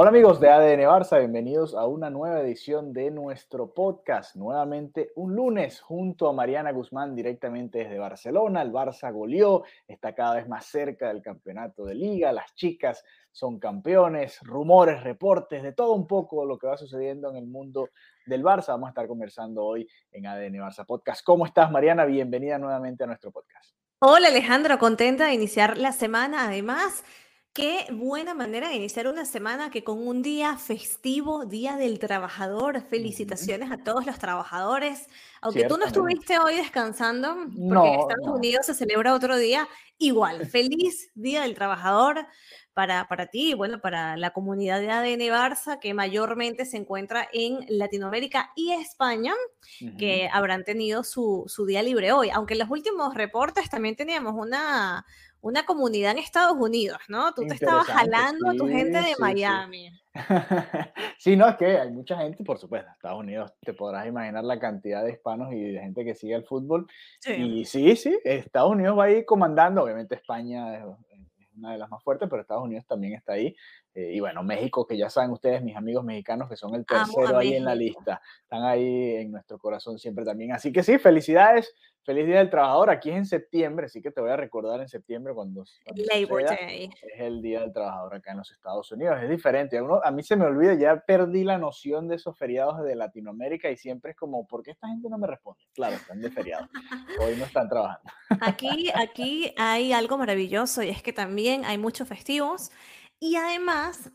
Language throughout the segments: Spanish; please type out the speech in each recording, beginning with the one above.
Hola amigos de ADN Barça, bienvenidos a una nueva edición de nuestro podcast. Nuevamente un lunes junto a Mariana Guzmán directamente desde Barcelona. El Barça goleó, está cada vez más cerca del campeonato de liga, las chicas son campeones, rumores, reportes, de todo un poco lo que va sucediendo en el mundo del Barça. Vamos a estar conversando hoy en ADN Barça Podcast. ¿Cómo estás Mariana? Bienvenida nuevamente a nuestro podcast. Hola Alejandro, contenta de iniciar la semana. Además, Qué buena manera de iniciar una semana que con un día festivo, Día del Trabajador. Felicitaciones a todos los trabajadores. Aunque tú no estuviste hoy descansando, porque No, en Estados no. Unidos se celebra otro día, igual, feliz Día del Trabajador para, para ti y bueno, para la comunidad de ADN Barça, que mayormente se encuentra en Latinoamérica y España, que habrán tenido su, su día libre hoy. Aunque en los últimos reportes también teníamos una, una comunidad en Estados Unidos, ¿no? Tú te estabas jalando a tu sí, gente de sí, sí. Miami. sí, no, es que hay mucha gente, por supuesto, Estados Unidos, te podrás imaginar la cantidad de hispanos y de gente que sigue el fútbol. Sí. Y sí, sí, Estados Unidos va a ir comandando, obviamente España es, es una de las más fuertes, pero Estados Unidos también está ahí. Eh, y bueno, México, que ya saben ustedes, mis amigos mexicanos, que son el tercero ahí en la lista, están ahí en nuestro corazón siempre también. Así que sí, felicidades, feliz Día del Trabajador, aquí es en septiembre, así que te voy a recordar en septiembre cuando... cuando Labor Day. es el Día del Trabajador acá en los Estados Unidos. Es diferente. A, uno- a mí se me olvida, ya perdí la noción de esos feriados de Latinoamérica y siempre es como, ¿por qué esta gente no me responde? Claro, están de feriado. Hoy no están trabajando. Aquí, aquí hay algo maravilloso y es que también hay muchos festivos y además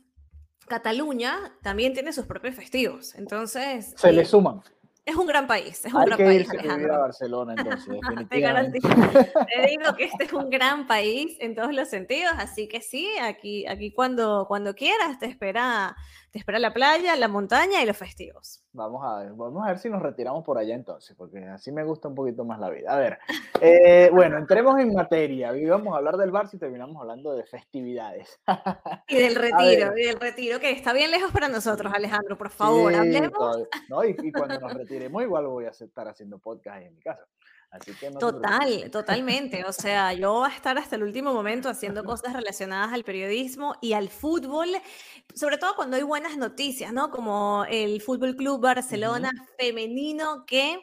Cataluña también tiene sus propios festivos. Entonces, Se eh, le suman. es un gran país, es un Hay gran que país, irse a Alejandro. Barcelona entonces, Te garantizo, te digo que este es un gran país en todos los sentidos, así que sí, aquí, aquí cuando, cuando quieras te espera, te espera la playa, la montaña y los festivos. Vamos a ver, vamos a ver si nos retiramos por allá entonces, porque así me gusta un poquito más la vida. A ver, eh, bueno, entremos en materia. Hoy vamos a hablar del Barça y terminamos hablando de festividades. Y del retiro, y del retiro, que está bien lejos para nosotros, Alejandro, por favor, Sí, hablemos. no, y, y cuando nos retiremos igual voy a estar haciendo podcast ahí en mi casa. Así que no se preocupen. Total, totalmente. O sea, yo voy a estar hasta el último momento haciendo cosas relacionadas al periodismo y al fútbol, sobre todo cuando hay buenas noticias, ¿no? Como el Fútbol Club Barcelona femenino que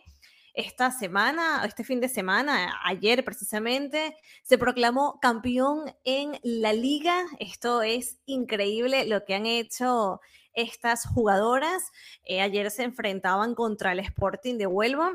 esta semana, este fin de semana, ayer precisamente, se proclamó campeón en la liga. Esto es increíble lo que han hecho estas jugadoras. Eh, ayer se enfrentaban contra el Sporting de Huelva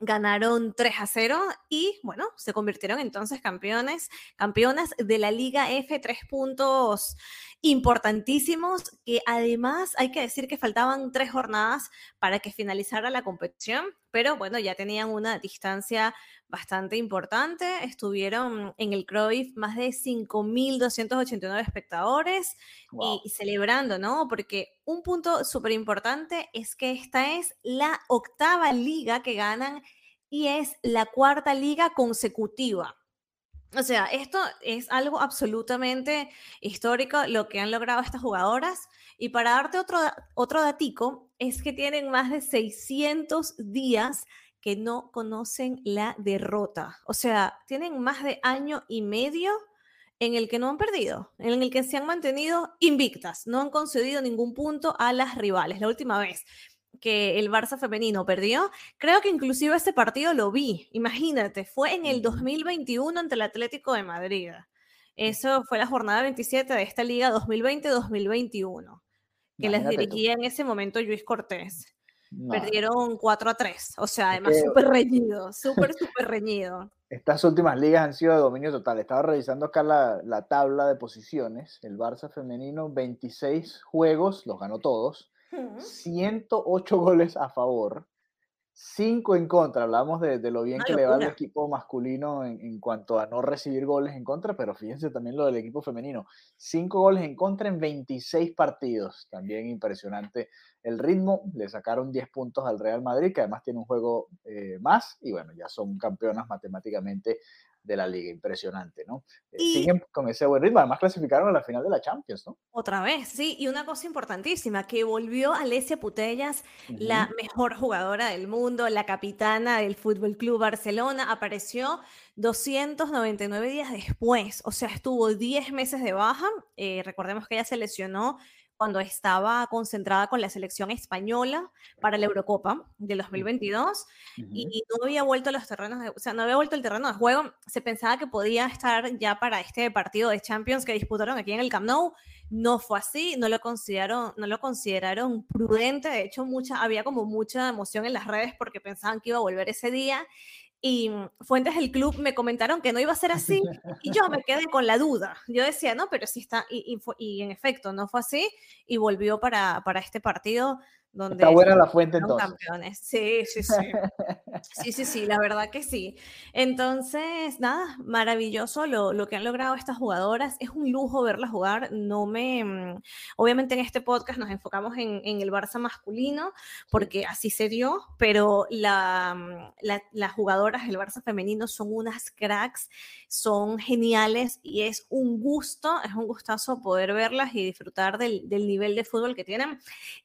ganaron 3 a 0 y bueno, se convirtieron entonces campeones, campeonas de la Liga F, tres puntos importantísimos que además hay que decir que faltaban tres jornadas para que finalizara la competición, pero bueno, ya tenían una distancia bastante importante, estuvieron en el Cruyff más de 5.289 espectadores Wow. y, y celebrando, ¿no? Porque un punto súper importante es que esta es la octava liga que ganan y es la cuarta liga consecutiva. O sea, esto es algo absolutamente histórico lo que han logrado estas jugadoras. Y para darte otro, otro datico, es que tienen más de 600 días que no conocen la derrota. O sea, tienen más de año y medio en el que no han perdido, en el que se han mantenido invictas, no han concedido ningún punto a las rivales. La última vez que el Barça femenino perdió, creo que inclusive ese partido lo vi, imagínate, fue en el Ujú. 2021 ante el Atlético de Madrid. Eso fue la jornada 27 de esta liga 2020-2021, que les tú. dirigía en ese momento Luis Cortés. No, Perdieron 4 a 3, o sea, además que- súper reñido, súper, súper reñido. Estas últimas ligas han sido de dominio total. Estaba revisando acá la, la tabla de posiciones. El Barça femenino, 26 juegos, los ganó todos. 108 goles a favor, 5 en contra. Hablamos de, lo bien que le va al equipo masculino en, en, cuanto a no recibir goles en contra, pero fíjense también lo del equipo femenino. 5 goles en contra en 26 partidos. También impresionante el ritmo. Le sacaron 10 puntos al Real Madrid, que además tiene un juego eh, más. Y bueno, ya son campeonas matemáticamente de la liga. Impresionante, ¿no? Eh, siguen con ese buen ritmo. Además clasificaron a la final de la Champions, ¿no? Otra vez, sí. Y una cosa importantísima, que volvió Alesia Putellas, la mejor jugadora del mundo, la capitana del Fútbol Club Barcelona, apareció 299 días después. O sea, estuvo 10 meses de baja. Eh, recordemos que ella se lesionó cuando estaba concentrada con la selección española para la Eurocopa del 2022 y no había vuelto a los terrenos, de, o sea, no había vuelto al terreno de juego. Se pensaba que podía estar ya para este partido de Champions que disputaron aquí en el Camp Nou. No fue así, no lo consideraron, no lo consideraron prudente. De hecho, mucha, había como mucha emoción en las redes porque pensaban que iba a volver ese día y fuentes del club me comentaron que no iba a ser así y yo me quedé con la duda. Yo decía, no, pero sí está, y, en efecto no fue así y volvió para, para este partido donde Está buena la fuente entonces. Campeones. Sí, sí, sí. Sí, sí, sí, la verdad que sí. Entonces, nada, maravilloso lo, lo, que han logrado estas jugadoras. Es un lujo verlas jugar. No me. Mm, obviamente en este podcast nos enfocamos en, en el Barça masculino, porque así se dio, pero la, mm, la, las jugadoras del Barça femenino son unas cracks, son geniales y es un gusto, es un gustazo poder verlas y disfrutar del, del nivel de fútbol que tienen.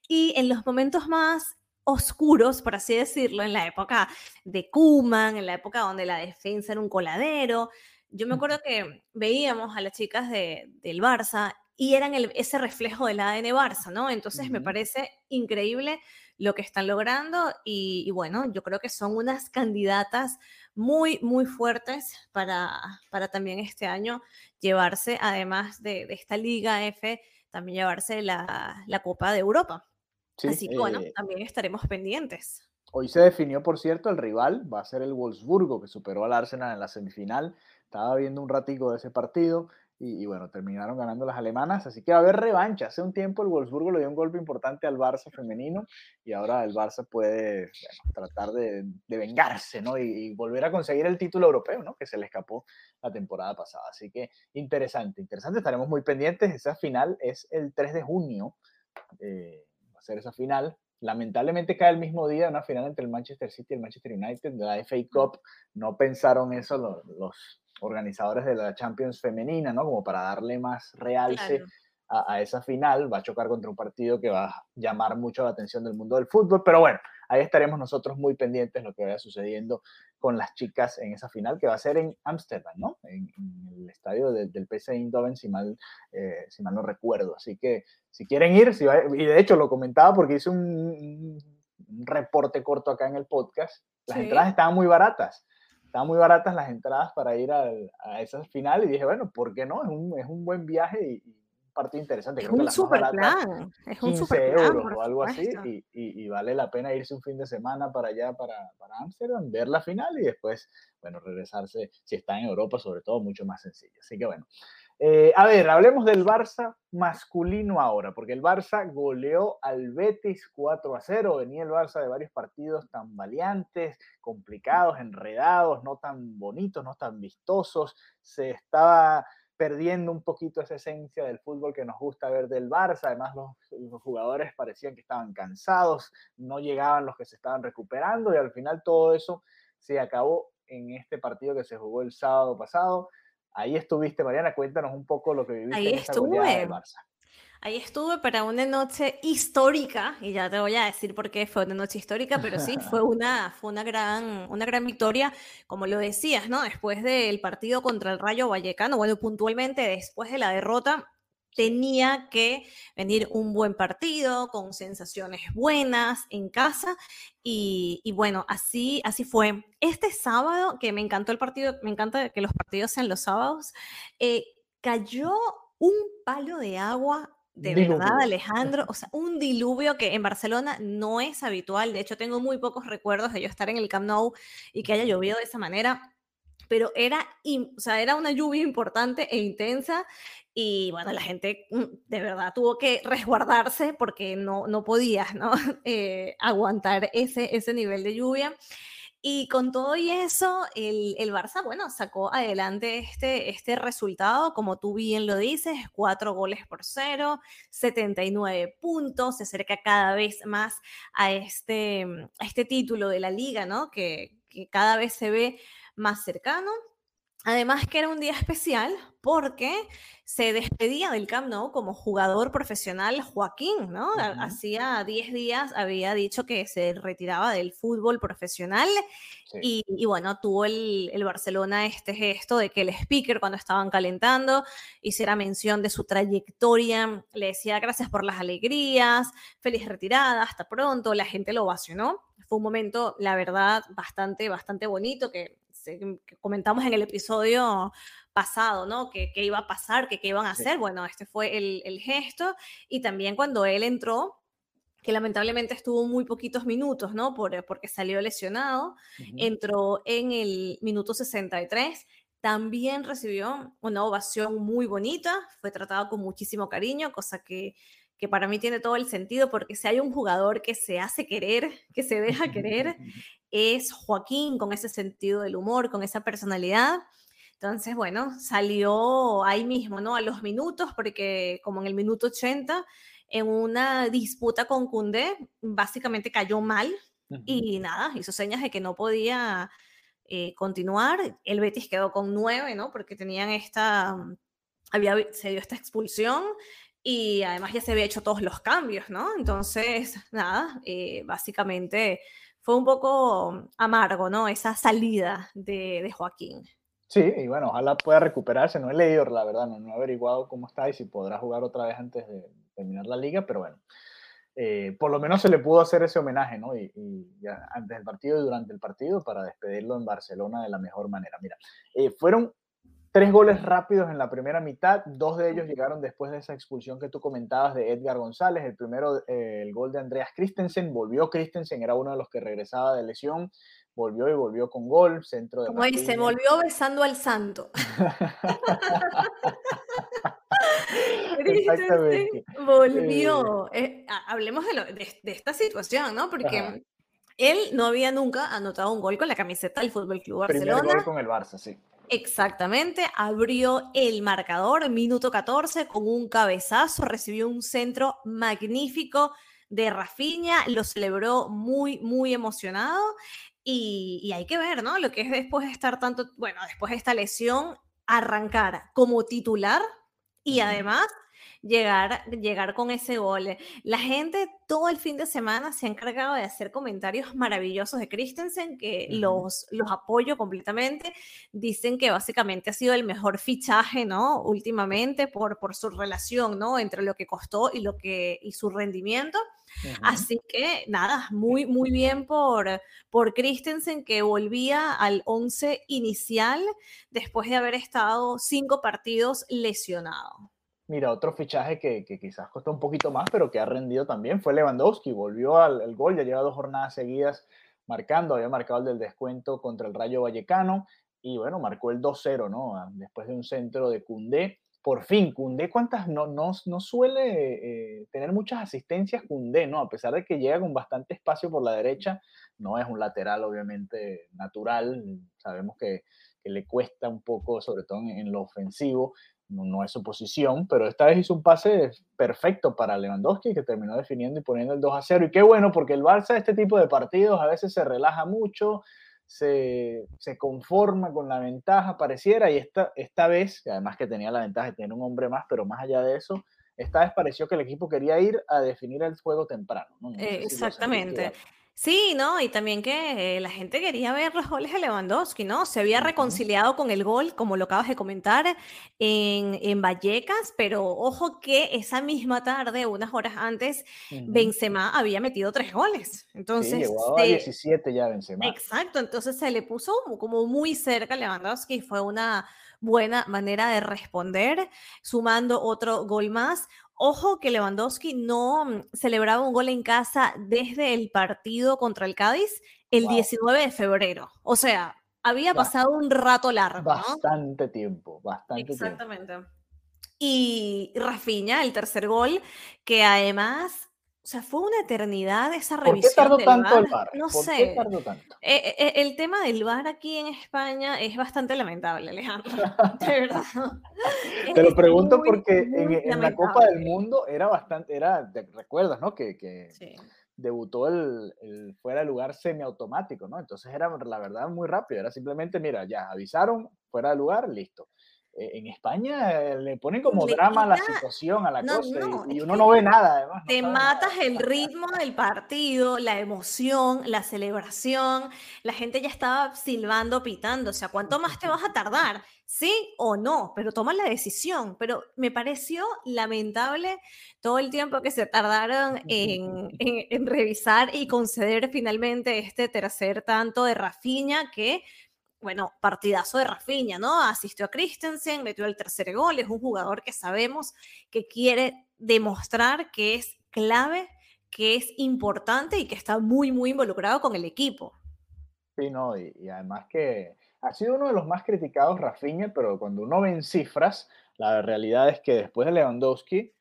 Y en los momentos más oscuros, por así decirlo, en la época de Kuman, en la época donde la defensa era un coladero. Yo me acuerdo que veíamos a las chicas de, del Barça y eran el, ese reflejo del ADN Barça, ¿no? Entonces me parece increíble lo que están logrando y, bueno, yo creo que son unas candidatas muy, muy fuertes para, para también este año llevarse, además de, de esta Liga F, también llevarse la, la Copa de Europa. Así que bueno, eh, también estaremos pendientes. Hoy se definió, por cierto, el rival, va a ser el Wolfsburgo, que superó al Arsenal en la semifinal. Estaba viendo un ratico de ese partido y, bueno, terminaron ganando las alemanas, así que va a haber revancha. Hace un tiempo el Wolfsburgo le dio un golpe importante al Barça femenino y ahora el Barça puede tratar de, vengarse, ¿no? Y, y, volver a conseguir el título europeo, ¿no? Que se le escapó la temporada pasada. Así que interesante, interesante. Estaremos muy pendientes. Esa final es el 3 de junio. Eh, hacer esa final. Lamentablemente cae el mismo día una final entre el Manchester City y el Manchester United de la FA Cup. No pensaron eso los, organizadores de la Champions femenina, ¿no? Como para darle más realce a, esa final. Va a chocar contra un partido que va a llamar mucho la atención del mundo del fútbol. Pero bueno, ahí estaremos nosotros muy pendientes de lo que vaya sucediendo con las chicas en esa final, que va a ser en Ámsterdam, ¿no? En, el estadio del PC Eindhoven, si mal, eh, si mal no recuerdo. Así que si quieren ir, si y de hecho lo comentaba porque hice un, reporte corto acá en el podcast, las entradas estaban muy baratas. Estaban muy baratas las entradas para ir a, a esa final y dije, bueno, ¿por qué no? Es un, es un buen viaje y partido interesante. Es un super plan. Es un super plan. o algo así. Y, y, vale la pena irse un fin de semana para allá, para, para Amsterdam, ver la final y después, bueno, regresarse, si está en Europa, sobre todo, mucho más sencillo. Así que bueno. Eh, a ver, hablemos del Barça masculino ahora, porque el Barça goleó al Betis 4 a 0. Venía el Barça de varios partidos tan valiantes, complicados, enredados, no tan bonitos, no tan vistosos. Se estaba perdiendo un poquito esa esencia del fútbol que nos gusta ver del Barça. Además, los, jugadores parecían que estaban cansados, no llegaban los que se estaban recuperando y al final todo eso se acabó en este partido que se jugó el sábado pasado. Ahí estuviste, Mariana, cuéntanos un poco lo que viviste Ahí en esa estuve. del Barça. Ahí estuve para una noche histórica, y ya te voy a decir por qué fue una noche histórica, pero sí, fue una, fue una, gran, una gran victoria, como lo decías, ¿no? Después del partido contra el Rayo Vallecano, bueno, puntualmente después de la derrota, tenía que venir un buen partido, con sensaciones buenas en casa, y, y, bueno, así, así fue. Este sábado, que me encantó el partido, me encanta que los partidos sean los sábados, eh, cayó un palo de agua de verdad, Alejandro, o sea, un diluvio que en Barcelona no es habitual. De hecho, tengo muy pocos recuerdos de yo estar en el Camp Nou y que haya llovido de esa manera pero era, o sea, era una lluvia importante e intensa y bueno, la gente mm, de verdad tuvo que resguardarse porque no, no podías ¿no? Eh, aguantar ese, ese nivel de lluvia. Y con todo y eso, el, el, Barça, bueno, sacó adelante este, este resultado, como tú bien lo dices, cuatro goles por cero, 79 puntos, se acerca cada vez más a este, este título de la liga, ¿no? Que, que cada vez se ve más cercano. Además que era un día especial porque se despedía del Camp Nou como jugador profesional Joaquín, ¿no? Hacía 10 días había dicho que se retiraba del fútbol profesional y, bueno, tuvo el, el, Barcelona este gesto de que el speaker cuando estaban calentando hiciera mención de su trayectoria, le decía gracias por las alegrías, feliz retirada, hasta pronto, la gente lo ovacionó. Fue un momento, la verdad, bastante, bastante bonito que que comentamos en el episodio pasado, ¿no? ¿Qué, iba a pasar? ¿Qué, iban a hacer? Bueno, este fue el, gesto. Y también cuando él entró, que lamentablemente estuvo muy poquitos minutos, ¿no? Por, porque salió lesionado, entró en el minuto 63. También recibió una ovación muy bonita, fue tratado con muchísimo cariño, cosa que, que para mí tiene todo el sentido, porque si hay un jugador que se hace querer, que se deja querer, es Joaquín con ese sentido del humor, con esa personalidad. Entonces, bueno, salió ahí mismo, ¿no? A los minutos, porque como en el minuto 80, en una disputa con Cundé, básicamente cayó mal y nada, hizo señas de que no podía eh, continuar. El Betis quedó con nueve, ¿no? Porque tenían esta, había, se dio esta expulsión y además ya se había hecho todos los cambios, ¿no? Entonces, nada, eh, básicamente fue un poco amargo, ¿no? Esa salida de, Joaquín. Sí, y bueno, ojalá pueda recuperarse. No he leído, la verdad, no, he averiguado cómo está y si podrá jugar otra vez antes de terminar la liga, pero bueno, eh, por lo menos se le pudo hacer ese homenaje, ¿no? Y, ya antes del partido y durante el partido para despedirlo en Barcelona de la mejor manera. Mira, eh, fueron Tres goles rápidos en la primera mitad, dos de ellos llegaron después de esa expulsión que tú comentabas de Edgar González. El primero, eh, el gol de Andreas Christensen, volvió Christensen, era uno de los que regresaba de lesión, volvió y volvió con gol, centro de... Como dice, volvió besando al santo. Exactamente. volvió. Eh, hablemos de, esta situación, ¿no? Porque él no había nunca anotado un gol con la camiseta del Fútbol Club Barcelona. Primer gol con el Barça, sí. Exactamente, abrió el marcador, minuto 14, con un cabezazo, recibió un centro magnífico de Rafinha, lo celebró muy, muy emocionado. Y, hay que ver, ¿no? Lo que es después de estar tanto, bueno, después de esta lesión, arrancar como titular y además llegar, llegar con ese gol. La gente todo el fin de semana se ha encargado de hacer comentarios maravillosos de Christensen, que los, los apoyo completamente. Dicen que básicamente ha sido el mejor fichaje, ¿no? Últimamente por, por su relación, ¿no? Entre lo que costó y, lo que, y su rendimiento. Así que nada, muy, muy bien por, por Christensen que volvía al 11 inicial después de haber estado cinco partidos lesionado. Mira, otro fichaje que, quizás costó un poquito más, pero que ha rendido también fue Lewandowski. Volvió al gol, ya lleva dos jornadas seguidas marcando, había marcado el del descuento contra el Rayo Vallecano y bueno, marcó el 2-0, ¿no? Ah, después de un centro de Cundé. Por fin, Cundé, ¿cuántas? No, no, no suele eh, tener muchas asistencias Cundé, ¿no? A pesar de que llega con bastante espacio por la derecha, no es un lateral obviamente natural, sabemos que, le cuesta un poco, sobre todo en lo ofensivo, no, es su posición, pero esta vez hizo un pase perfecto para Lewandowski que terminó definiendo y poniendo el 2 a 0. Y qué bueno, porque el Barça, este tipo de partidos, a veces se relaja mucho, se, conforma con la ventaja, pareciera, y esta, esta vez, además que tenía la ventaja de tener un hombre más, pero más allá de eso, esta vez pareció que el equipo quería ir a definir el juego temprano. exactamente. Sí, ¿no? Y también que eh, la gente quería ver los goles de Lewandowski, ¿no? Se había reconciliado con el gol, como lo acabas de comentar, en, en Vallecas, pero ojo que esa misma tarde, unas horas antes, Benzema había metido tres goles. Entonces, llegó a 17 ya Benzema. Exacto, entonces se le puso como muy cerca a Lewandowski, fue una buena manera de responder, sumando otro gol más. Ojo que Lewandowski no mm, celebraba un gol en casa desde el partido contra el Cádiz el 19 de febrero. O sea, había pasado un rato largo. Bastante tiempo, bastante Exactamente. y Rafinha, el tercer gol, que además o sea, fue una eternidad esa revisión. ¿Por qué tardó tanto el VAR? No ¿Por sé. qué tardó tanto? Eh, eh, el tema del VAR aquí en España es bastante lamentable, Alejandro. De verdad. Te lo pregunto muy, porque muy en, en la Copa del. Mundo era bastante, era, te recuerdas, ¿no? Que, que Sí. debutó el, el fuera de lugar semiautomático, ¿no? Entonces era, la verdad, muy rápido. Era simplemente, mira, ya avisaron, fuera de lugar, listo. Eh, en España eh, le ponen como Le drama a la quita- situación, a la No, cosa, y- no, y, es uno no ve nada, además. no Te nada. matas el ritmo del partido, la emoción, la celebración. La gente ya estaba silbando, pitando. O sea, ¿cuánto más te vas a tardar? ¿Sí o no? Pero toma la decisión. Pero me pareció lamentable todo el tiempo que se tardaron en, en- en revisar y conceder finalmente este tercer tanto de Rafinha que bueno, partidazo de Rafinha, ¿no? Asistió a Christensen, metió el tercer gol, es un jugador que sabemos que quiere demostrar que es clave, que es importante y que está muy, muy involucrado con el equipo. Sí, no, y, además que ha sido uno de los más criticados Rafinha, pero cuando uno ve en cifras, la realidad es que después de Lewandowski,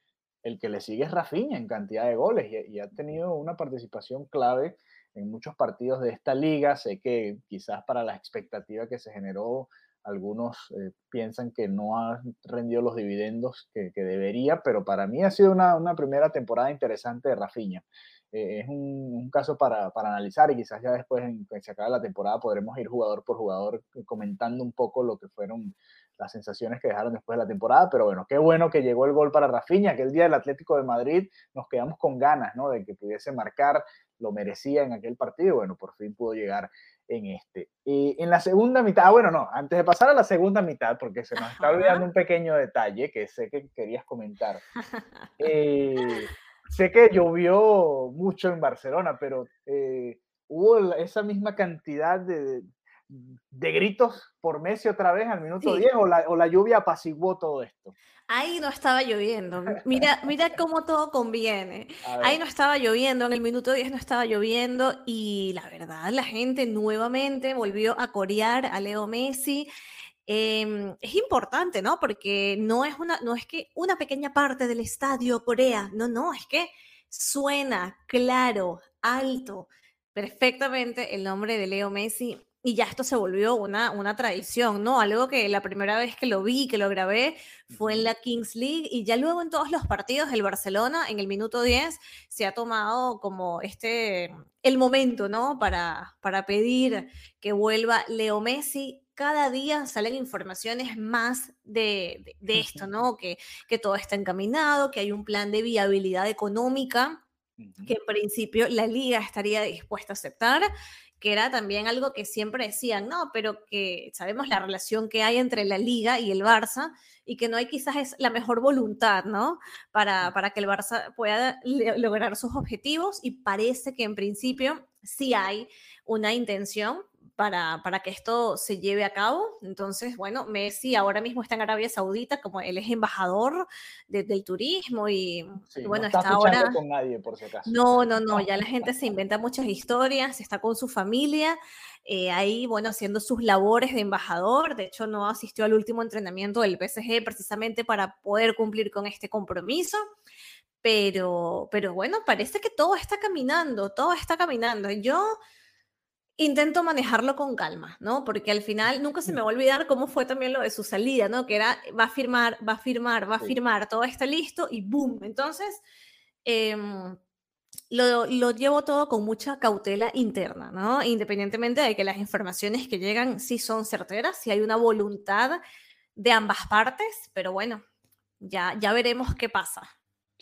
el que le sigue es Rafinha en cantidad de goles y ha tenido una participación clave en muchos partidos de esta liga. Sé que quizás para la expectativa que se generó, algunos eh, piensan que no ha rendido los dividendos que, que debería, pero para mí ha sido una, una primera temporada interesante de Rafinha. Eh, es un, un caso para, para, analizar y quizás ya después, en que se acabe la temporada, podremos ir jugador por jugador eh, comentando un poco lo que fueron las sensaciones que dejaron después de la temporada, pero bueno, qué bueno que llegó el gol para Rafinha, que el día del Atlético de Madrid nos quedamos con ganas, ¿no? De que pudiese marcar, lo merecía en aquel partido, bueno, por fin pudo llegar en este. Y en la segunda mitad, ah, bueno, no, antes de pasar a la segunda mitad, porque se nos está olvidando un pequeño detalle que sé que querías comentar. Eh, sé que llovió mucho en Barcelona, pero eh, hubo esa misma cantidad de, de, gritos por Messi otra vez al minuto sí. 10 o la, o la lluvia apaciguó todo esto. Ahí no estaba lloviendo. Mira, mira cómo todo conviene. Ahí no estaba lloviendo, en el minuto 10 no estaba lloviendo y la verdad la gente nuevamente volvió a corear a Leo Messi. Eh, es importante, ¿no? Porque no es, una, no es que una pequeña parte del estadio corea, no, no, es que suena claro, alto, perfectamente el nombre de Leo Messi y ya esto se volvió una, una tradición, ¿no? Algo que la primera vez que lo vi, que lo grabé, fue en la Kings League y ya luego en todos los partidos del Barcelona, en el minuto 10, se ha tomado como este, el momento, ¿no? Para, para pedir que vuelva Leo Messi. Cada día salen informaciones más de, de, de esto, ¿no? Que, que todo está encaminado, que hay un plan de viabilidad económica que en principio la liga estaría dispuesta a aceptar que era también algo que siempre decían, no, pero que sabemos la relación que hay entre la liga y el Barça y que no hay quizás es la mejor voluntad, ¿no? Para, para que el Barça pueda lograr sus objetivos y parece que en principio sí hay una intención para, para, que esto se lleve a cabo. Entonces, bueno, Messi ahora mismo está en Arabia Saudita como él es embajador de, del turismo y, sí, y bueno, no está, está ahora... con nadie, por si acaso. No, no, no, ya la gente se inventa muchas historias, está con su familia, eh, ahí, bueno, haciendo sus labores de embajador. De hecho, no asistió al último entrenamiento del PSG precisamente para poder cumplir con este compromiso. Pero, pero bueno, parece que todo está caminando, todo está caminando. Yo intento manejarlo con calma, ¿no? Porque al final nunca se me va a olvidar cómo fue también lo de su salida, ¿no? Que era, va a firmar, va a firmar, va a firmar, todo está listo y ¡boom! Entonces, eh, lo, lo, llevo todo con mucha cautela interna, ¿no? Independientemente de que las informaciones que llegan sí son certeras, si hay una voluntad de ambas partes, pero bueno, ya, ya veremos qué pasa.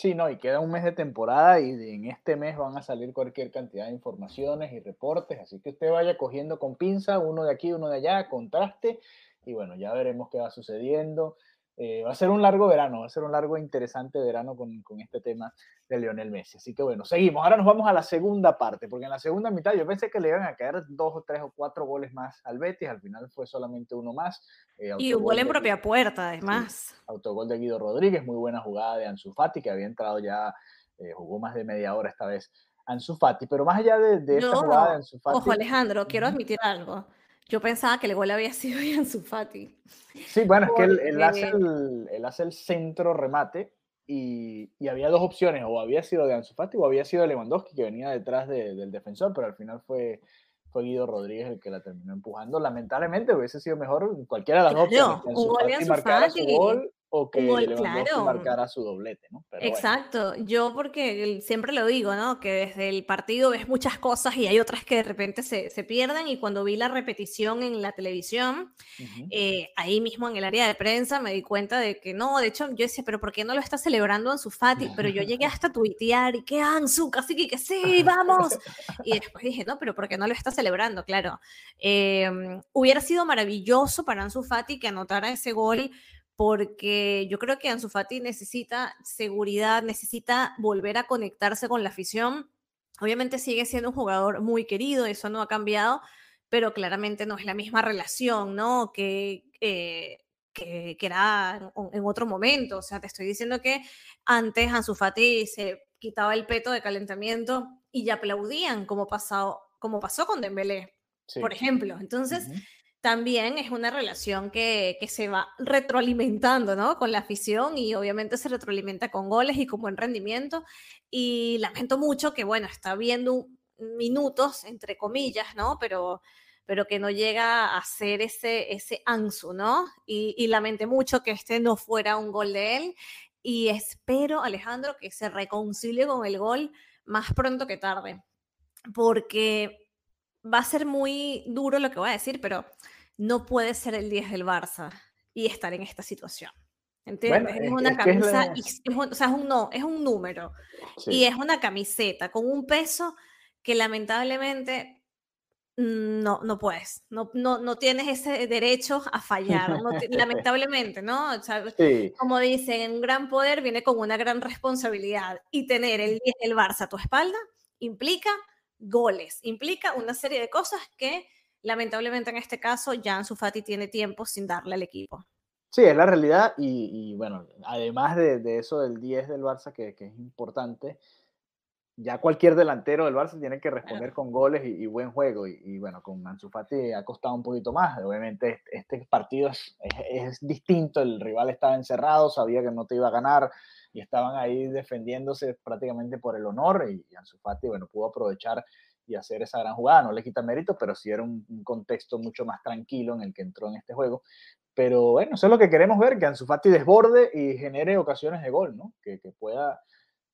Sí, no, y queda un mes de temporada y en este mes van a salir cualquier cantidad de informaciones y reportes, así que usted vaya cogiendo con pinza, uno de aquí, uno de allá, contraste, y bueno, ya veremos qué va sucediendo. Eh, va a ser un largo verano, va a ser un largo interesante verano con, con, este tema de Lionel Messi. Así que bueno, seguimos. Ahora nos vamos a la segunda parte, porque en la segunda mitad yo pensé que le iban a caer dos o tres o cuatro goles más al Betis, al final fue solamente uno más. Eh, y un gol en propia puerta, además. Sí, autogol de Guido Rodríguez, muy buena jugada de Ansu Fati, que había entrado ya, eh, jugó más de media hora esta vez Ansu Fati, pero más allá de, de esta no, jugada de Ansu Fati. Ojo, Alejandro, quiero admitir algo Yo pensaba que el gol había sido Ansu Fati. Sí, bueno, es que él, hace el, hace el, centro remate y, y, había dos opciones, o había sido de Ansu Fati o había sido Lewandowski que venía detrás del defensor, pero al final fue, fue Guido Rodríguez el que la terminó empujando. Lamentablemente hubiese sido mejor cualquiera de las dos opciones, Fati su gol o que marcara su doblete, ¿no? Exacto, yo porque siempre lo digo, ¿no? Que desde el partido ves muchas cosas y hay otras que de repente se, se pierden y cuando vi la repetición en la televisión, eh, ahí mismo en el área de prensa me di cuenta de que no, de hecho yo decía, pero ¿por qué no lo está celebrando Ansu Fati? Pero yo llegué hasta tuitear y que Ansu, casi que, que sí, vamos. Y después dije, no, pero ¿por qué no lo está celebrando? Claro, em, hubiera sido maravilloso para Ansu Fati que anotara ese gol porque yo creo que Ansu Fati necesita seguridad, necesita volver a conectarse con la afición. Obviamente sigue siendo un jugador muy querido, eso no ha cambiado, pero claramente no es la misma relación, ¿no? Que, eh, que, era en, otro momento. O sea, te estoy diciendo que antes Ansu Fati se quitaba el peto de calentamiento y ya aplaudían, como, pasado, como pasó con Dembélé, por ejemplo. Entonces, también es una relación que, se va retroalimentando, ¿no? Con la afición y obviamente se retroalimenta con goles y con buen rendimiento. Y lamento mucho que, bueno, está viendo minutos, entre comillas, ¿no? Pero, pero que no llega a ser ese, ese Ansu, ¿no? Y, y lamenté mucho que este no fuera un gol de él. Y espero, Alejandro, que se reconcilie con el gol más pronto que tarde. Porque va a ser muy duro lo que voy a decir, pero no puede ser el 10 del Barça y estar en esta situación. ¿Entiendes? es una camisa, es, o sea, es un, no, es un número y es una camiseta con un peso que lamentablemente no, no puedes, no, no, no tienes ese derecho a fallar, lamentablemente, ¿no? O sea, Como dicen, un gran poder viene con una gran responsabilidad y tener el 10 del Barça a tu espalda implica goles. Implica una serie de cosas que lamentablemente en este caso Jan Sufati tiene tiempo sin darle al equipo. Sí, es la realidad y, bueno, además de, eso del 10 del Barça que, es importante, ya cualquier delantero del Barça tiene que responder con goles y, buen juego y, bueno, con Ansu Fati ha costado un poquito más. Obviamente este partido es, es, distinto, el rival estaba encerrado, sabía que no te iba a ganar, y estaban ahí defendiéndose prácticamente por el honor y Ansu Fati, bueno, pudo aprovechar y hacer esa gran jugada, no le quita mérito, pero sí era un, contexto mucho más tranquilo en el que entró en este juego. Pero bueno, eso es lo que queremos ver, que Ansu Fati desborde y genere ocasiones de gol, ¿no? Que, que pueda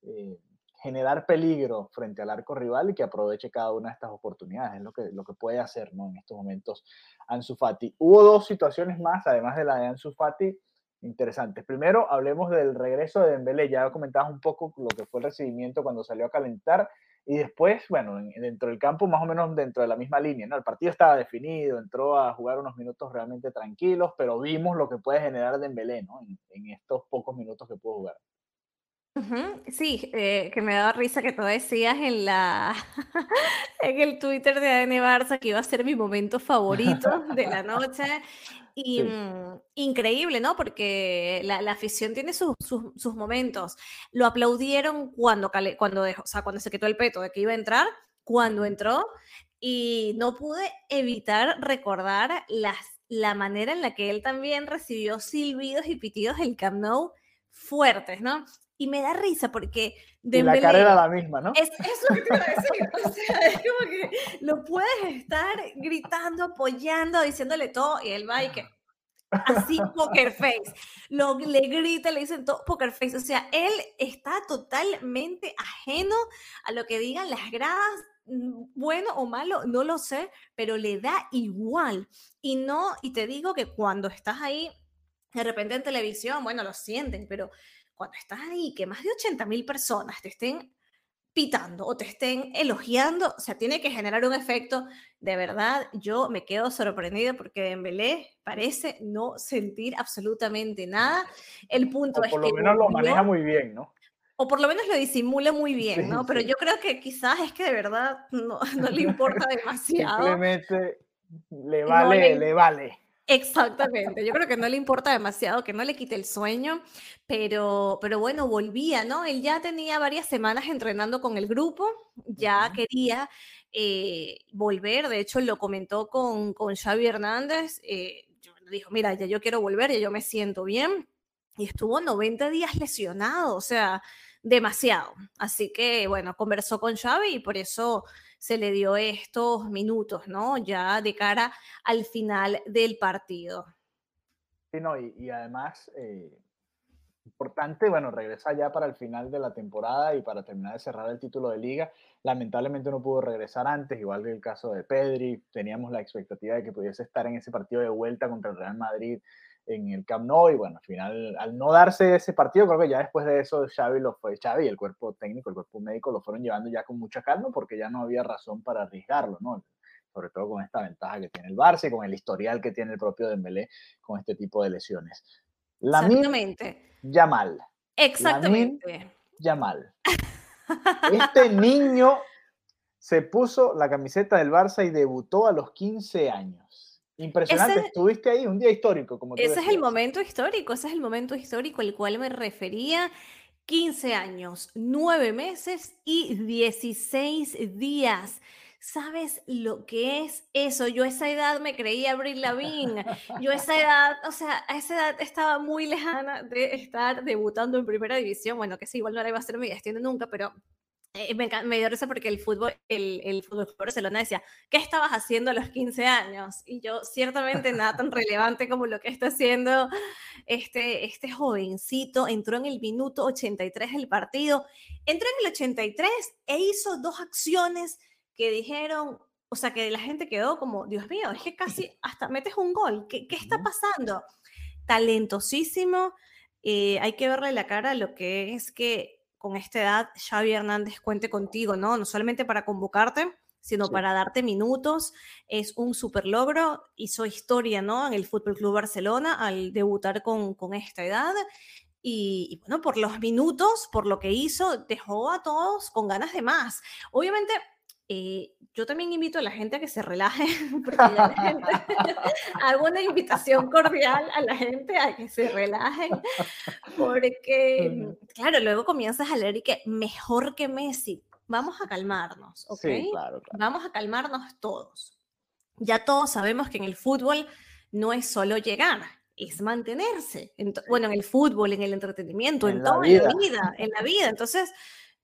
eh, generar peligro frente al arco rival y que aproveche cada una de estas oportunidades. Es lo que, lo que puede hacer, ¿no? En estos momentos Ansu Fati. Hubo dos situaciones más, además de la de Ansu Fati, interesantes. Primero, hablemos del regreso de Dembélé. Ya comentabas un poco lo que fue el recibimiento cuando salió a calentar y después, bueno, dentro del campo más o menos dentro de la misma línea, ¿no? El partido estaba definido, entró a jugar unos minutos realmente tranquilos, pero vimos lo que puede generar Dembélé, ¿no? En, estos pocos minutos que pudo jugar. Sí, eh, que me daba risa que tú decías en la en el Twitter de ADN Barça que iba a ser mi momento favorito de la noche y mm, increíble, ¿no? Porque la, afición tiene sus, momentos. Lo aplaudieron cuando, cuando, dejó, o sea, cuando se quitó el peto de que iba a entrar, cuando entró, y no pude evitar recordar las, la manera en la que él también recibió silbidos y pitidos del Camp Nou fuertes, ¿no? Y me da risa porque Dembélé, la cara era la misma, ¿no? Es, lo que te iba a decir. O sea, es como que lo puedes estar gritando, apoyando, diciéndole todo, y él va y que. Así, poker face. Lo, le grita, le dicen todo poker face. O sea, él está totalmente ajeno a lo que digan las gradas, mm, bueno o malo, no lo sé, pero le da igual. Y no, y te digo que cuando estás ahí, de repente en televisión, bueno, lo sienten, pero cuando estás ahí, que más de 80 mil personas te estén pitando o te estén elogiando, o sea, tiene que generar un efecto. De verdad, yo me quedo sorprendida porque Dembélé parece no sentir absolutamente nada. El punto es por lo menos lo maneja muy bien, ¿no? O por lo menos lo disimula muy bien, ¿no? Pero yo creo que quizás es que de verdad no, no le importa demasiado. Simplemente le vale, le... le vale. Exactamente, yo creo que no le importa demasiado, que no le quite el sueño, pero, pero bueno, volvía, ¿no? Él ya tenía varias semanas entrenando con el grupo, ya quería eh, volver, de hecho lo comentó con, con Xavi Hernández, eh, dijo, mira, ya yo quiero volver, ya yo me siento bien, y estuvo 90 días lesionado, o sea, demasiado. Así que, bueno, conversó con Xavi y por eso se le dio estos minutos, ¿no? Ya de cara al final del partido. Sí, no, y, además, eh, importante, bueno, regresa ya para el final de la temporada y para terminar de cerrar el título de liga. Lamentablemente no pudo regresar antes, igual que el caso de Pedri. Teníamos la expectativa de que pudiese estar en ese partido de vuelta contra el Real Madrid en el Camp Nou y bueno, al final, al no darse ese partido, creo que ya después de eso Xavi lo fue, Xavi, el cuerpo técnico, el cuerpo médico lo fueron llevando ya con mucha calma porque ya no había razón para arriesgarlo, ¿no? Sobre todo con esta ventaja que tiene el Barça y con el historial que tiene el propio Dembélé con este tipo de lesiones. Exactamente. Yamal. Exactamente. Yamal. Este niño se puso la camiseta del Barça y debutó a los 15 años. Impresionante, estuviste ahí, un día histórico. Como ese es el momento histórico, ese es el momento histórico al cual me refería. 15 años, 9 meses y 16 días. ¿Sabes lo que es eso? Yo a esa edad me creía Abril Lavigne. Yo a esa edad, o sea, a esa edad estaba muy lejana de estar debutando en primera división. Bueno, que sí, igual no la iba a ser mi destino nunca, pero me, me, dio risa porque el fútbol, el, el fútbol Barcelona decía, ¿qué estabas haciendo a los 15 años? Y yo, ciertamente nada tan relevante como lo que está haciendo este, este jovencito. Entró en el minuto 83 del partido, entró en el 83 e hizo dos acciones que dijeron, o sea, que la gente quedó como, Dios mío, es que casi hasta metes un gol, ¿qué, qué está pasando? Talentosísimo, eh, hay que verle la cara lo que es que con esta edad Xavi Hernández cuente contigo, ¿no? No solamente para convocarte, sino para darte minutos. Es un super logro, hizo historia, ¿no? En el Fútbol Club Barcelona al debutar con, con esta edad. Y, bueno, por los minutos, por lo que hizo, dejó a todos con ganas de más. Obviamente, eh, yo también invito a la gente a que se relaje, porque la gente, hago una invitación cordial a la gente a que se relajen, porque, claro, luego comienzas a leer y que mejor que Messi, vamos a calmarnos, ¿ok? Sí, claro, Vamos a calmarnos todos. Ya todos sabemos que en el fútbol no es solo llegar, es mantenerse. bueno, en el fútbol, en el entretenimiento, en, toda la vida, en la vida. Entonces,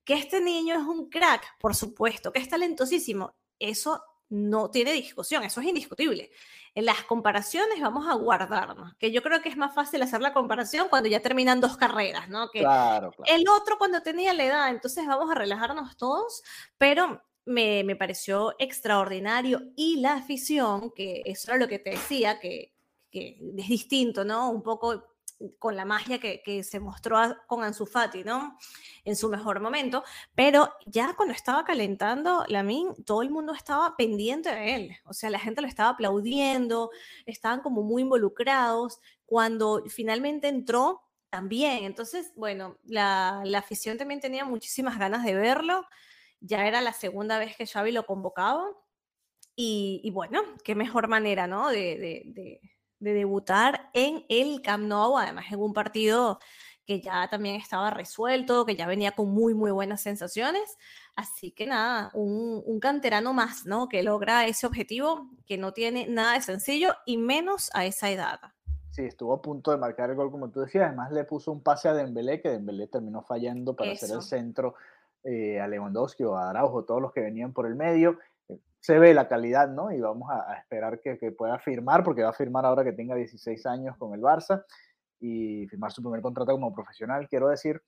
que este niño es un crack, por supuesto, que es talentosísimo, eso no tiene discusión, eso es indiscutible. En las comparaciones vamos a guardarnos, que yo creo que es más fácil hacer la comparación cuando ya terminan dos carreras, ¿no? Que claro, claro. El otro cuando tenía la edad, entonces vamos a relajarnos todos, pero me, me, pareció extraordinario y la afición, que eso era lo que te decía, que, que es distinto, ¿no? Un poco con la magia que, que, se mostró con Ansu Fati, ¿no? En su mejor momento, pero ya cuando estaba calentando Lamin, todo el mundo estaba pendiente de él, o sea, la gente lo estaba aplaudiendo, estaban como muy involucrados, cuando finalmente entró también, entonces, bueno, la, la afición también tenía muchísimas ganas de verlo, ya era la segunda vez que Xavi lo convocaba, y, y bueno, qué mejor manera, ¿no? de de debutar en el Camp Nou, además en un partido que ya también estaba resuelto, que ya venía con muy, muy buenas sensaciones. Así que nada, un, canterano más, ¿no? Que logra ese objetivo que no tiene nada de sencillo y menos a esa edad. Sí, estuvo a punto de marcar el gol, como tú decías. Además, le puso un pase a Dembélé, que Dembélé terminó fallando para hacer el centro eh, a Lewandowski o a Araujo, todos los que venían por el medio se ve la calidad, ¿no? Y vamos a, esperar que, pueda firmar, porque va a firmar ahora que tenga 16 años con el Barça y firmar su primer contrato como profesional, quiero decir.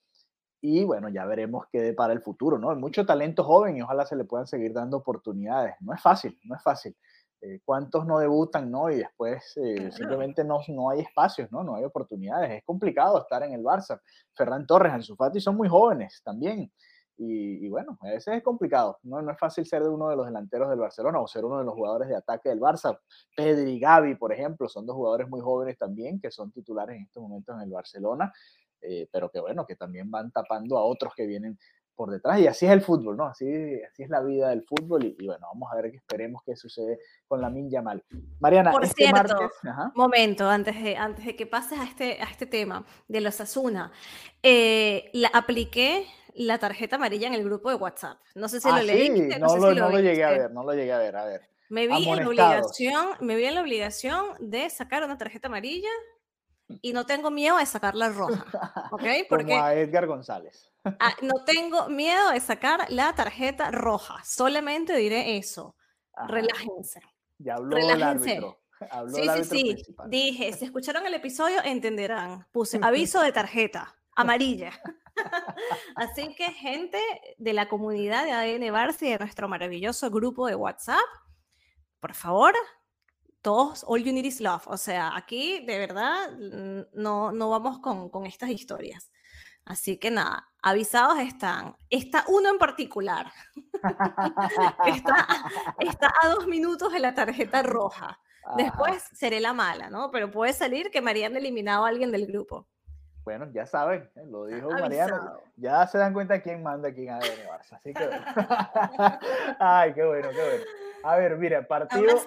Y bueno, ya veremos qué para el futuro, ¿no? Hay mucho talento joven y ojalá se le puedan seguir dando oportunidades. No es fácil, no es fácil. Eh, ¿Cuántos no debutan, no? Y después eh, simplemente no, no hay espacios, ¿no? No hay oportunidades. Es complicado estar en el Barça. Ferran Torres, Ansu Fati son muy jóvenes también. Y, bueno, a veces es complicado. ¿no? no es fácil ser uno de los delanteros del Barcelona o ser uno de los jugadores de ataque del Barça. Pedri y Gaby, por ejemplo, son dos jugadores muy jóvenes también que son titulares en estos momentos en el Barcelona, eh, pero que bueno, que también van tapando a otros que vienen por detrás y así es el fútbol, ¿no? Así, así es la vida del fútbol y, bueno, vamos a ver qué esperemos que sucede con la Min Yamal. Mariana, por este cierto, momento, antes de, antes de que pases a este, a este tema de los Asuna, eh, la apliqué la tarjeta amarilla en el grupo de WhatsApp. No sé si lo ah, leíste. No, lo, no lo llegué a ver, no lo llegué a ver, a ver. Me vi, en la obligación, me vi en la obligación de sacar una tarjeta amarilla y no tengo miedo de sacar la roja. ¿Ok? Porque Como a Edgar González. Ah, no tengo miedo de sacar la tarjeta roja. Solamente diré eso. Relájense. Ya habló Relájense. el sí, sí, sí. Dije, si escucharon el episodio, entenderán. Puse aviso de tarjeta amarilla. Así que, gente de la comunidad de ADN Barça y de nuestro maravilloso grupo de WhatsApp, por favor, todos, all you need is love. O sea, aquí de verdad no, no vamos con, con estas historias. Así que nada, avisados están. Está uno en particular. está, está, a dos minutos de la tarjeta roja. Después seré la mala, ¿no? Pero puede salir que Mariana eliminado a alguien del grupo. Bueno, ya saben, ¿eh? lo dijo Mariana. Ya se dan cuenta quién manda quién a Barça. Así que Ay, qué bueno, qué bueno. A ver, mira, partido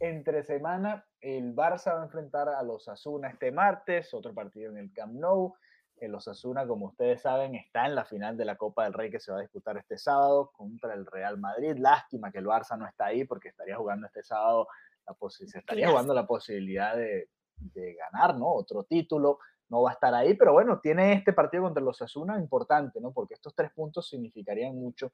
entre semana. El Barça va a enfrentar a los Asuna este martes, otro partido en el Camp Nou. El Osasuna, como ustedes saben, está en la final de la Copa del Rey que se va a disputar este sábado contra el Real Madrid. Lástima que el Barça no está ahí porque estaría jugando este sábado, la se estaría jugando la posibilidad de, de ganar, ¿no? Otro título no va a estar ahí, pero bueno, tiene este partido contra los Asuna importante, ¿no? Porque estos tres puntos significarían mucho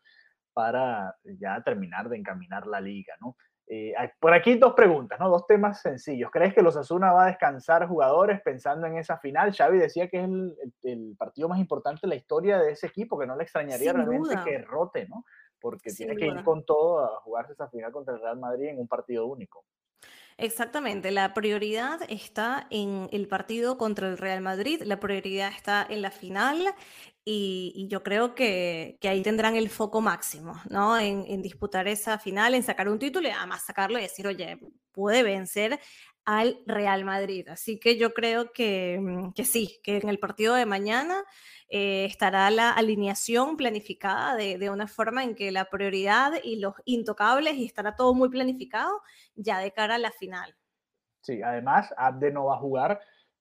para ya terminar de encaminar la liga, ¿no? Eh, por aquí dos preguntas, ¿no? Dos temas sencillos. ¿Crees que los Asuna va a descansar jugadores pensando en esa final? Xavi decía que es el, partido más importante de la historia de ese equipo, que no le extrañaría realmente que rote, ¿no? Porque tiene que ir con todo a jugarse esa final contra el Real Madrid en un partido único. Exactamente, la prioridad está en el partido contra el Real Madrid, la prioridad está en la final y, yo creo que, ahí tendrán el foco máximo, ¿no? En, disputar esa final, en sacar un título y además sacarlo y decir, oye, puede vencer al Real Madrid. Así que yo creo que, que sí, que en el partido de mañana eh, estará la alineación planificada de, una forma en que la prioridad y los intocables y estará todo muy planificado ya de cara a la final. Sí, además Abde no va a jugar.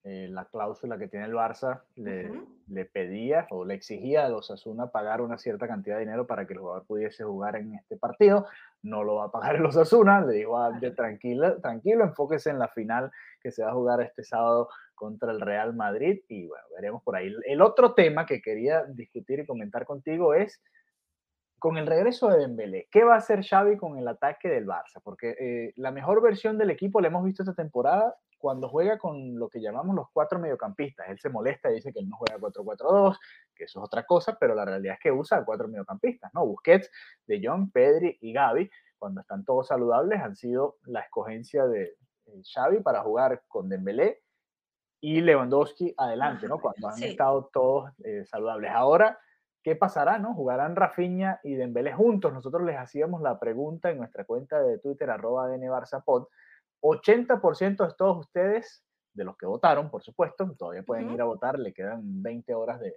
Eh, la cláusula que tiene el Barça le, le, pedía o le exigía a los Asuna pagar una cierta cantidad de dinero para que el jugador pudiese jugar en este partido. No lo va a pagar los Asuna. Le dijo a Abde, tranquilo, tranquilo, enfóquese en la final que se va a jugar este sábado contra el Real Madrid y bueno, veremos por ahí. El otro tema que quería discutir y comentar contigo es con el regreso de Dembélé, ¿qué va a hacer Xavi con el ataque del Barça? Porque eh, la mejor versión del equipo la hemos visto esta temporada cuando juega con lo que llamamos los cuatro mediocampistas. Él se molesta y dice que él no juega 4-4-2, que eso es otra cosa, pero la realidad es que usa cuatro mediocampistas, ¿no? Busquets, De Jong, Pedri y Gaby, cuando están todos saludables, han sido la escogencia de eh, Xavi para jugar con Dembélé y Lewandowski adelante, ¿no? Cuando han estado todos eh, saludables. Ahora, ¿qué pasará, no? ¿Jugarán Rafinha y Dembélé juntos? Nosotros les hacíamos la pregunta en nuestra cuenta de Twitter, arroba DNBarzapod. 80% de todos ustedes, de los que votaron, por supuesto, todavía pueden ir a votar, le quedan 20 horas de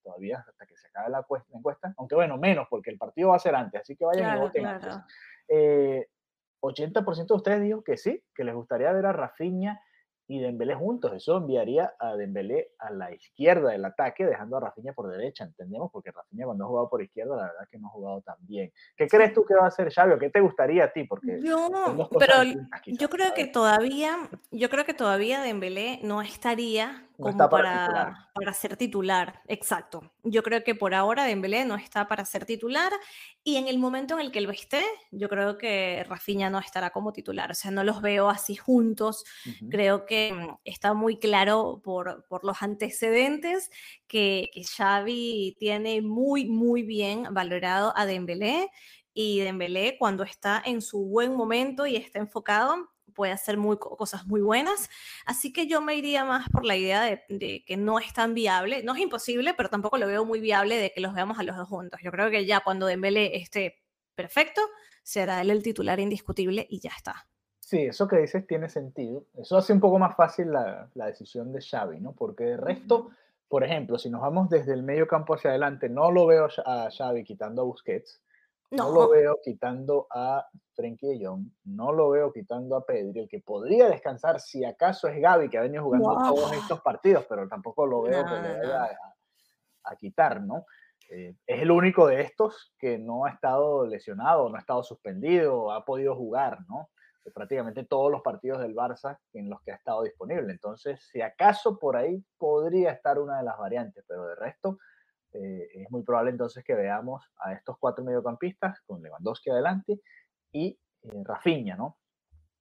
todavía hasta que se acabe la encuesta, aunque bueno, menos, porque el partido va a ser antes, así que vayan y voten antes. 80% eh, de ustedes dijo que sí, que les gustaría ver a Rafinha y Dembélé juntos. Eso enviaría a Dembélé a la izquierda del ataque, dejando a Rafinha por derecha, entendemos, porque Rafinha cuando ha jugado por izquierda, la verdad que no ha jugado tan bien. ¿Qué crees tú que va a hacer Xavi qué te gustaría a ti? Porque yo, pero yo creo que todavía, yo creo que todavía Dembélé no estaría como para, para, ser titular, exacto. Yo creo que por ahora Dembélé no está para ser titular y en el momento en el que lo esté, yo creo que Rafinha no estará como titular, o sea, no los veo así juntos. Creo que mm, está muy claro por, por los antecedentes que, que Xavi tiene muy, muy bien valorado a Dembélé y Dembélé cuando está en su buen momento y está enfocado, puede hacer muy, cosas muy buenas. Así que yo me iría más por la idea de, que no es tan viable, no es imposible, pero tampoco lo veo muy viable de que los veamos a los dos juntos. Yo creo que ya cuando Dembélé esté perfecto, será él el titular indiscutible y ya está. Sí, eso que dices tiene sentido. Eso hace un poco más fácil la, decisión de Xavi, ¿no? Porque de resto, por ejemplo, si nos vamos desde el medio campo hacia adelante, no lo veo a Xavi quitando a Busquets, no, lo veo quitando a Frenkie de Jong, no lo veo quitando a Pedri, el que podría descansar si acaso es Gaby, que ha venido jugando todos estos partidos, pero tampoco lo veo que le vaya a, quitar, ¿no? Eh, es el único de estos que no ha estado lesionado, no ha estado suspendido, ha podido jugar, ¿no? prácticamente todos los partidos del Barça en los que ha estado disponible. Entonces, si acaso por ahí podría estar una de las variantes, pero de resto eh, es muy probable entonces que veamos a estos cuatro mediocampistas con Lewandowski adelante y eh, Rafinha, ¿no?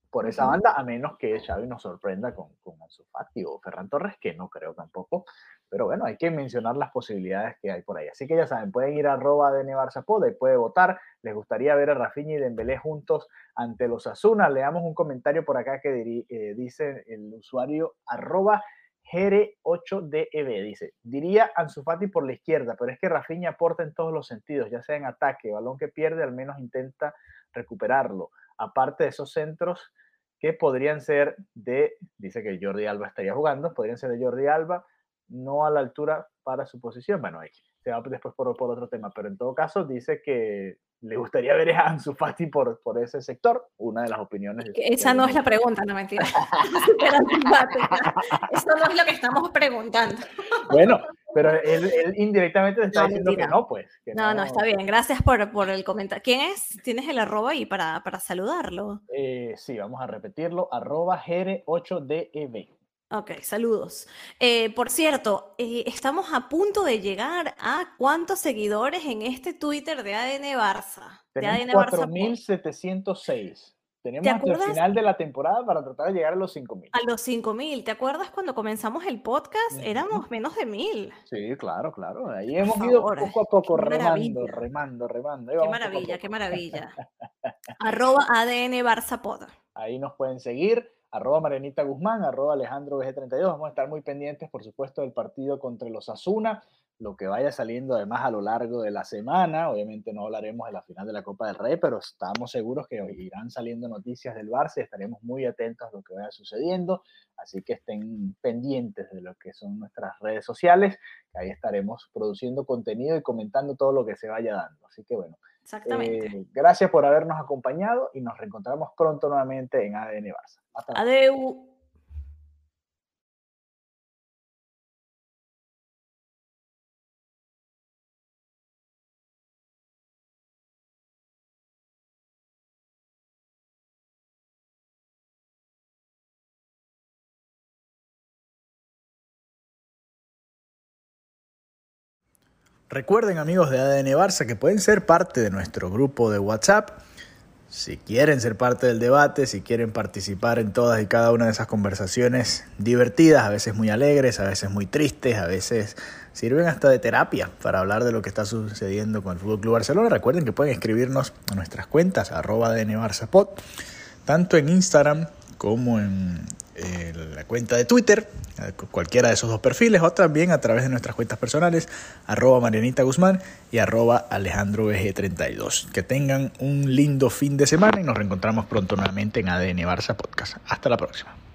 Por esa banda, a menos que Xavi nos sorprenda con, con Ansu Fati o Ferran Torres, que no creo tampoco. Pero bueno, hay que mencionar las posibilidades que hay por ahí. Así que ya saben, pueden ir a arroba de y puede votar. Les gustaría ver a Rafinha y Dembélé juntos ante los Asuna. Leamos un comentario por acá que eh, dice el usuario arroba Gere8DEB. Dice, diría Ansu Fati por la izquierda, pero es que Rafinha aporta en todos los sentidos, ya sea en ataque, balón que pierde, al menos intenta recuperarlo. Aparte de esos centros que podrían ser de, dice que Jordi Alba estaría jugando, podrían ser de Jordi Alba, no a la altura para su posición. Bueno, se va después por, por otro tema, pero en todo caso dice que le gustaría ver a Ansu Fati por, por ese sector, una de las opiniones. esa no es la pregunta, no mentira. Eso no es lo que estamos preguntando. Bueno, pero él, indirectamente está diciendo que no, pues. no, no, está bien. Gracias por, por el comentario. ¿Quién es? ¿Tienes el arroba ahí para, para saludarlo? Eh, sí, vamos a repetirlo. Arroba GR8DEB. Ok, saludos. Eh, por cierto, eh, estamos a punto de llegar a cuántos seguidores en este Twitter de ADN Barça. Tenemos 4.706. Tenemos hasta el final de la temporada para tratar de llegar a los 5.000. A los 5.000. ¿Te acuerdas cuando comenzamos el podcast? Éramos menos de 1.000. Sí, claro, claro. Ahí hemos ido poco a poco remando, remando, remando, qué maravilla, qué maravilla. Arroba ADN Barça Pod. Ahí nos pueden seguir arroba Marianita Guzmán, arroba Alejandro VG32. Vamos a estar muy pendientes, por supuesto, del partido contra los Asuna, lo que vaya saliendo además a lo largo de la semana. Obviamente no hablaremos de la final de la Copa del Rey, pero estamos seguros que irán saliendo noticias del Barça estaremos muy atentos a lo que vaya sucediendo. Así que estén pendientes de lo que son nuestras redes sociales, que ahí estaremos produciendo contenido y comentando todo lo que se vaya dando. Así que bueno. Exactamente. Eh, gracias por habernos acompañado y nos reencontramos pronto nuevamente en ADN Barça. Adeu. Recuerden amigos de ADN Barça que pueden ser parte de nuestro grupo de WhatsApp. Si quieren ser parte del debate, si quieren participar en todas y cada una de esas conversaciones divertidas, a veces muy alegres, a veces muy tristes, a veces sirven hasta de terapia para hablar de lo que está sucediendo con el Fútbol Club Barcelona, recuerden que pueden escribirnos a nuestras cuentas arroba tanto en Instagram como en la cuenta de Twitter, cualquiera de esos dos perfiles, o también a través de nuestras cuentas personales, arroba Marianita Guzmán y arroba Alejandro 32 Que tengan un lindo fin de semana y nos reencontramos pronto nuevamente en ADN Barça Podcast. Hasta la próxima.